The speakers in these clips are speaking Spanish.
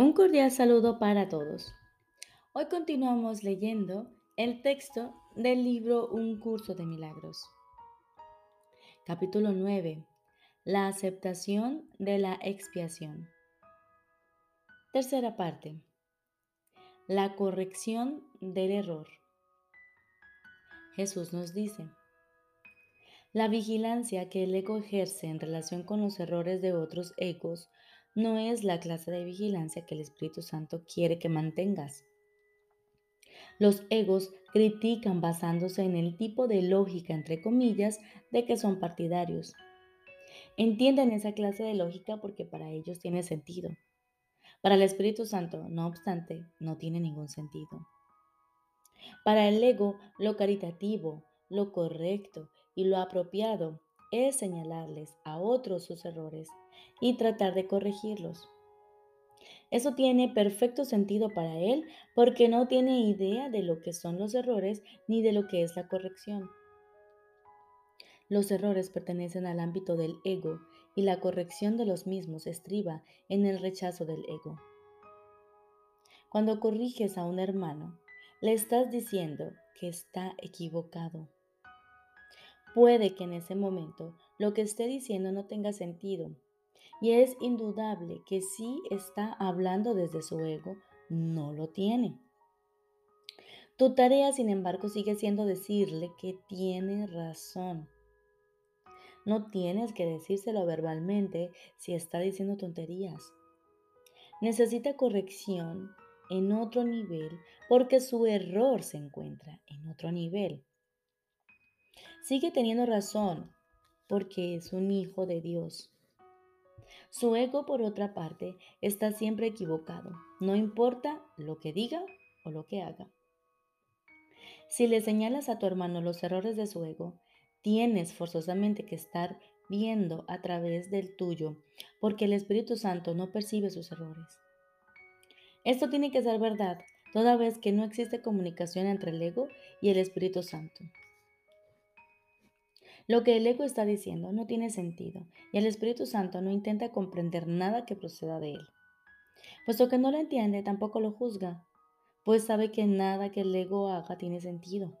Un cordial saludo para todos. Hoy continuamos leyendo el texto del libro Un curso de milagros. Capítulo 9. La aceptación de la expiación. Tercera parte. La corrección del error. Jesús nos dice, la vigilancia que el ego ejerce en relación con los errores de otros egos no es la clase de vigilancia que el Espíritu Santo quiere que mantengas. Los egos critican basándose en el tipo de lógica, entre comillas, de que son partidarios. Entienden esa clase de lógica porque para ellos tiene sentido. Para el Espíritu Santo, no obstante, no tiene ningún sentido. Para el ego, lo caritativo, lo correcto y lo apropiado es señalarles a otros sus errores y tratar de corregirlos. Eso tiene perfecto sentido para él porque no tiene idea de lo que son los errores ni de lo que es la corrección. Los errores pertenecen al ámbito del ego y la corrección de los mismos estriba en el rechazo del ego. Cuando corriges a un hermano, le estás diciendo que está equivocado. Puede que en ese momento lo que esté diciendo no tenga sentido. Y es indudable que si está hablando desde su ego, no lo tiene. Tu tarea, sin embargo, sigue siendo decirle que tiene razón. No tienes que decírselo verbalmente si está diciendo tonterías. Necesita corrección en otro nivel porque su error se encuentra en otro nivel. Sigue teniendo razón, porque es un hijo de Dios. Su ego, por otra parte, está siempre equivocado, no importa lo que diga o lo que haga. Si le señalas a tu hermano los errores de su ego, tienes forzosamente que estar viendo a través del tuyo, porque el Espíritu Santo no percibe sus errores. Esto tiene que ser verdad, toda vez que no existe comunicación entre el ego y el Espíritu Santo. Lo que el ego está diciendo no tiene sentido y el Espíritu Santo no intenta comprender nada que proceda de él. Puesto que no lo entiende, tampoco lo juzga, pues sabe que nada que el ego haga tiene sentido.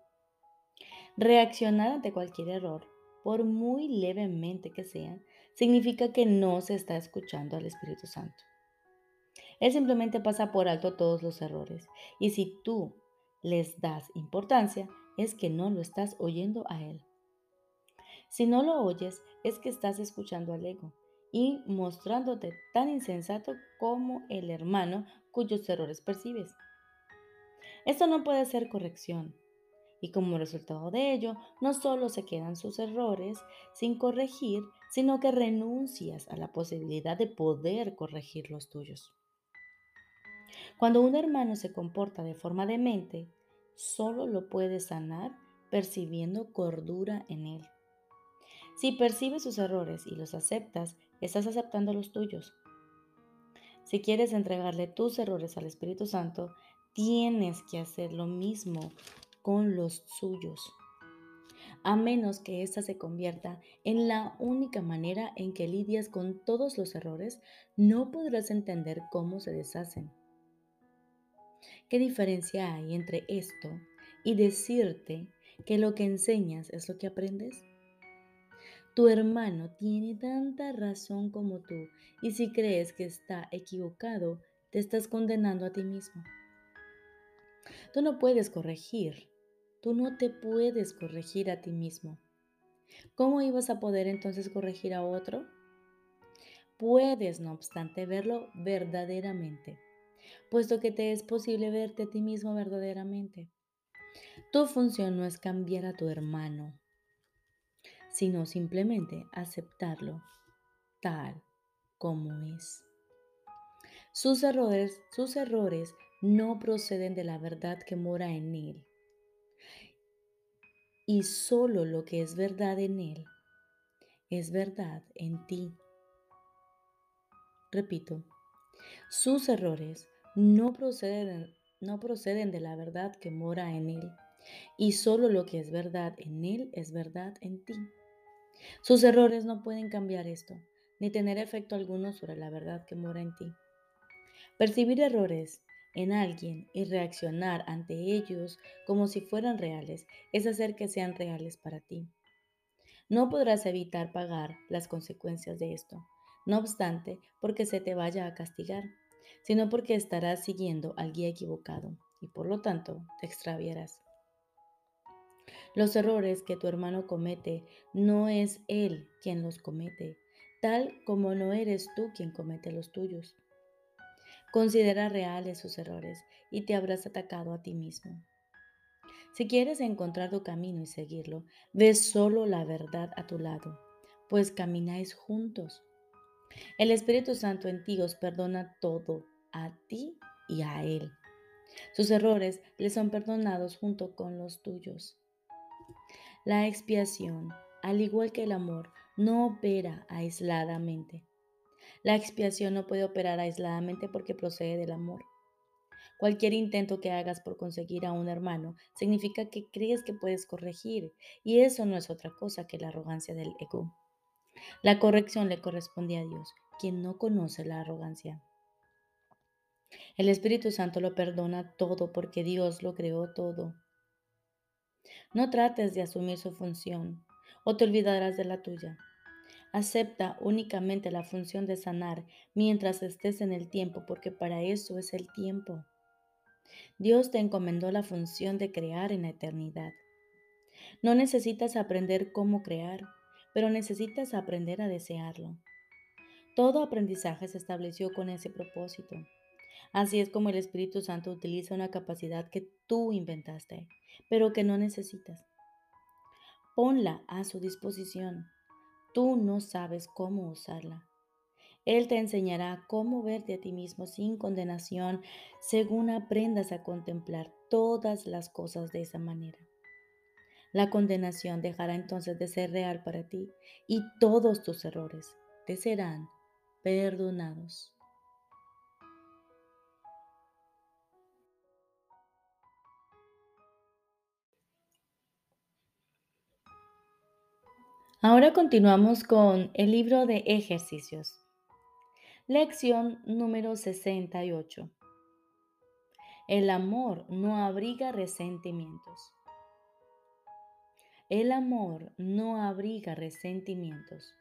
Reaccionar ante cualquier error, por muy levemente que sea, significa que no se está escuchando al Espíritu Santo. Él simplemente pasa por alto todos los errores y si tú les das importancia, es que no lo estás oyendo a Él. Si no lo oyes, es que estás escuchando al ego y mostrándote tan insensato como el hermano cuyos errores percibes. Esto no puede ser corrección. Y como resultado de ello, no solo se quedan sus errores sin corregir, sino que renuncias a la posibilidad de poder corregir los tuyos. Cuando un hermano se comporta de forma demente, solo lo puedes sanar percibiendo cordura en él. Si percibes sus errores y los aceptas, estás aceptando los tuyos. Si quieres entregarle tus errores al Espíritu Santo, tienes que hacer lo mismo con los suyos. A menos que ésta se convierta en la única manera en que lidias con todos los errores, no podrás entender cómo se deshacen. ¿Qué diferencia hay entre esto y decirte que lo que enseñas es lo que aprendes? Tu hermano tiene tanta razón como tú y si crees que está equivocado, te estás condenando a ti mismo. Tú no puedes corregir, tú no te puedes corregir a ti mismo. ¿Cómo ibas a poder entonces corregir a otro? Puedes, no obstante, verlo verdaderamente, puesto que te es posible verte a ti mismo verdaderamente. Tu función no es cambiar a tu hermano, sino simplemente aceptarlo tal como es. Sus errores, sus errores no proceden de la verdad que mora en él. Y solo lo que es verdad en él es verdad en ti. Repito, sus errores no proceden, no proceden de la verdad que mora en él. Y solo lo que es verdad en él es verdad en ti. Sus errores no pueden cambiar esto, ni tener efecto alguno sobre la verdad que mora en ti. Percibir errores en alguien y reaccionar ante ellos como si fueran reales es hacer que sean reales para ti. No podrás evitar pagar las consecuencias de esto, no obstante, porque se te vaya a castigar, sino porque estarás siguiendo al guía equivocado y por lo tanto te extraviarás. Los errores que tu hermano comete no es él quien los comete, tal como no eres tú quien comete los tuyos. Considera reales sus errores y te habrás atacado a ti mismo. Si quieres encontrar tu camino y seguirlo, ve solo la verdad a tu lado, pues camináis juntos. El Espíritu Santo en ti os perdona todo, a ti y a Él. Sus errores le son perdonados junto con los tuyos. La expiación, al igual que el amor, no opera aisladamente. La expiación no puede operar aisladamente porque procede del amor. Cualquier intento que hagas por conseguir a un hermano significa que crees que puedes corregir, y eso no es otra cosa que la arrogancia del ego. La corrección le corresponde a Dios, quien no conoce la arrogancia. El Espíritu Santo lo perdona todo porque Dios lo creó todo. No trates de asumir su función o te olvidarás de la tuya. Acepta únicamente la función de sanar mientras estés en el tiempo porque para eso es el tiempo. Dios te encomendó la función de crear en la eternidad. No necesitas aprender cómo crear, pero necesitas aprender a desearlo. Todo aprendizaje se estableció con ese propósito. Así es como el Espíritu Santo utiliza una capacidad que tú inventaste, pero que no necesitas. Ponla a su disposición. Tú no sabes cómo usarla. Él te enseñará cómo verte a ti mismo sin condenación, según aprendas a contemplar todas las cosas de esa manera. La condenación dejará entonces de ser real para ti y todos tus errores te serán perdonados. Ahora continuamos con el libro de ejercicios. Lección número 68. El amor no abriga resentimientos. El amor no abriga resentimientos.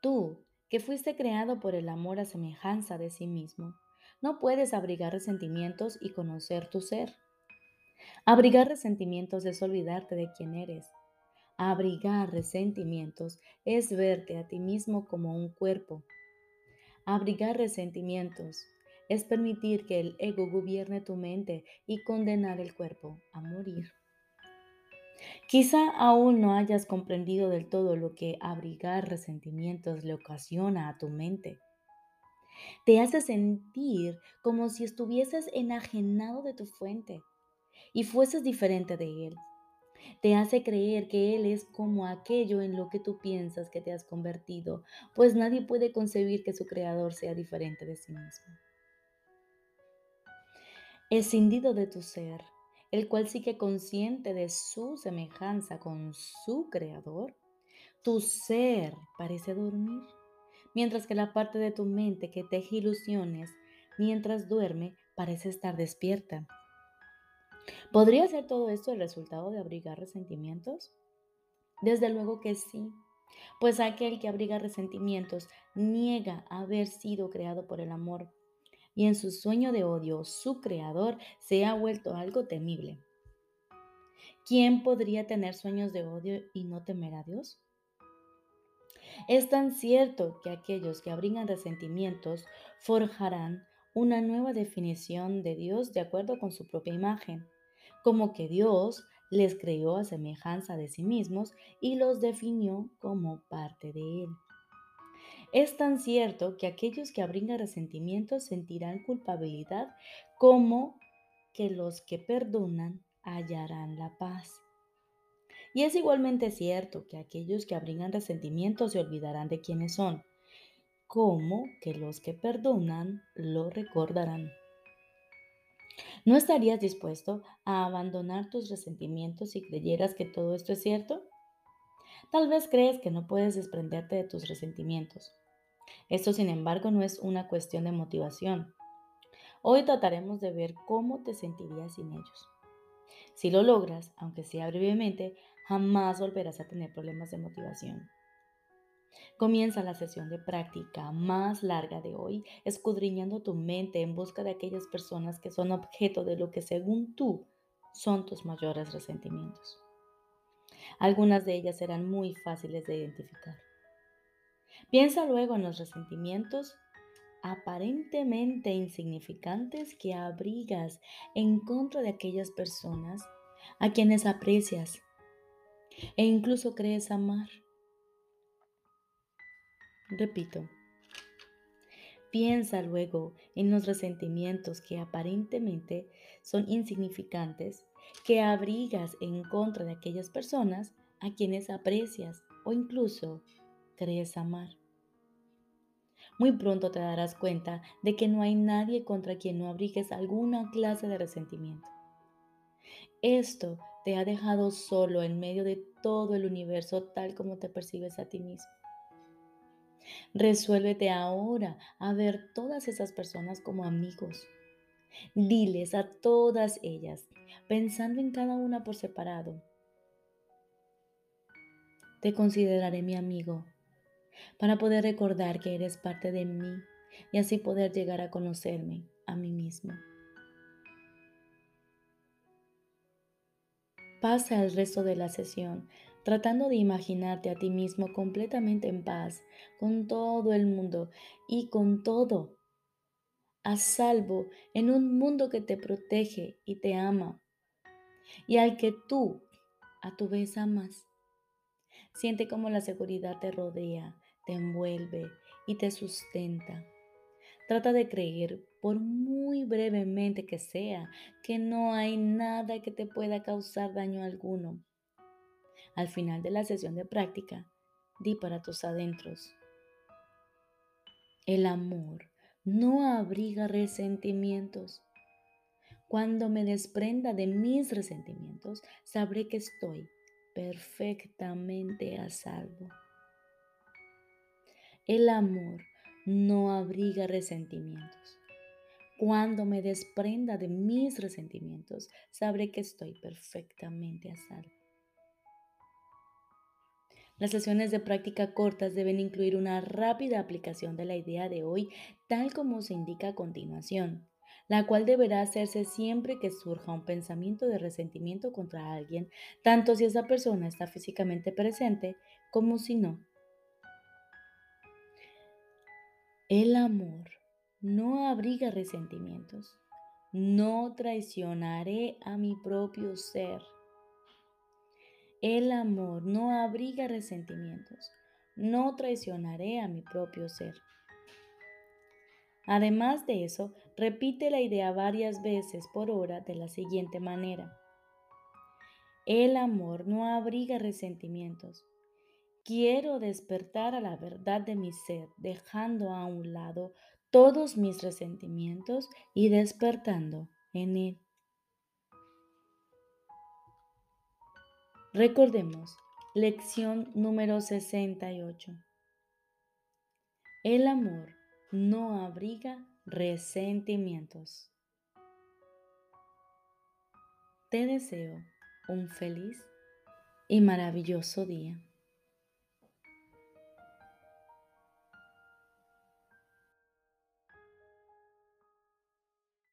Tú, que fuiste creado por el amor a semejanza de sí mismo, no puedes abrigar resentimientos y conocer tu ser. Abrigar resentimientos es olvidarte de quién eres Abrigar resentimientos es verte a ti mismo como un cuerpo. Abrigar resentimientos es permitir que el ego gobierne tu mente y condenar el cuerpo a morir. Quizá aún no hayas comprendido del todo lo que abrigar resentimientos le ocasiona a tu mente. Te hace sentir como si estuvieses enajenado de tu fuente y fueses diferente de él te hace creer que Él es como aquello en lo que tú piensas que te has convertido, pues nadie puede concebir que su creador sea diferente de sí mismo. Escindido de tu ser, el cual sigue consciente de su semejanza con su creador, tu ser parece dormir, mientras que la parte de tu mente que teje ilusiones mientras duerme parece estar despierta. ¿Podría ser todo esto el resultado de abrigar resentimientos? Desde luego que sí, pues aquel que abriga resentimientos niega haber sido creado por el amor y en su sueño de odio su creador se ha vuelto algo temible. ¿Quién podría tener sueños de odio y no temer a Dios? Es tan cierto que aquellos que abrigan resentimientos forjarán una nueva definición de Dios de acuerdo con su propia imagen como que Dios les creó a semejanza de sí mismos y los definió como parte de Él. Es tan cierto que aquellos que abrigan resentimientos sentirán culpabilidad como que los que perdonan hallarán la paz. Y es igualmente cierto que aquellos que abrigan resentimientos se olvidarán de quiénes son, como que los que perdonan lo recordarán. ¿No estarías dispuesto a abandonar tus resentimientos si creyeras que todo esto es cierto? Tal vez crees que no puedes desprenderte de tus resentimientos. Esto, sin embargo, no es una cuestión de motivación. Hoy trataremos de ver cómo te sentirías sin ellos. Si lo logras, aunque sea brevemente, jamás volverás a tener problemas de motivación. Comienza la sesión de práctica más larga de hoy, escudriñando tu mente en busca de aquellas personas que son objeto de lo que según tú son tus mayores resentimientos. Algunas de ellas serán muy fáciles de identificar. Piensa luego en los resentimientos aparentemente insignificantes que abrigas en contra de aquellas personas a quienes aprecias e incluso crees amar. Repito, piensa luego en los resentimientos que aparentemente son insignificantes que abrigas en contra de aquellas personas a quienes aprecias o incluso crees amar. Muy pronto te darás cuenta de que no hay nadie contra quien no abrigues alguna clase de resentimiento. Esto te ha dejado solo en medio de todo el universo tal como te percibes a ti mismo. Resuélvete ahora a ver todas esas personas como amigos. Diles a todas ellas, pensando en cada una por separado. Te consideraré mi amigo para poder recordar que eres parte de mí y así poder llegar a conocerme a mí mismo. Pasa el resto de la sesión tratando de imaginarte a ti mismo completamente en paz con todo el mundo y con todo, a salvo en un mundo que te protege y te ama y al que tú a tu vez amas. Siente como la seguridad te rodea, te envuelve y te sustenta. Trata de creer, por muy brevemente que sea, que no hay nada que te pueda causar daño alguno al final de la sesión de práctica, di para tus adentros. El amor no abriga resentimientos. Cuando me desprenda de mis resentimientos, sabré que estoy perfectamente a salvo. El amor no abriga resentimientos. Cuando me desprenda de mis resentimientos, sabré que estoy perfectamente a salvo. Las sesiones de práctica cortas deben incluir una rápida aplicación de la idea de hoy tal como se indica a continuación, la cual deberá hacerse siempre que surja un pensamiento de resentimiento contra alguien, tanto si esa persona está físicamente presente como si no. El amor no abriga resentimientos. No traicionaré a mi propio ser. El amor no abriga resentimientos. No traicionaré a mi propio ser. Además de eso, repite la idea varias veces por hora de la siguiente manera. El amor no abriga resentimientos. Quiero despertar a la verdad de mi ser, dejando a un lado todos mis resentimientos y despertando en él. Recordemos, lección número 68. El amor no abriga resentimientos. Te deseo un feliz y maravilloso día.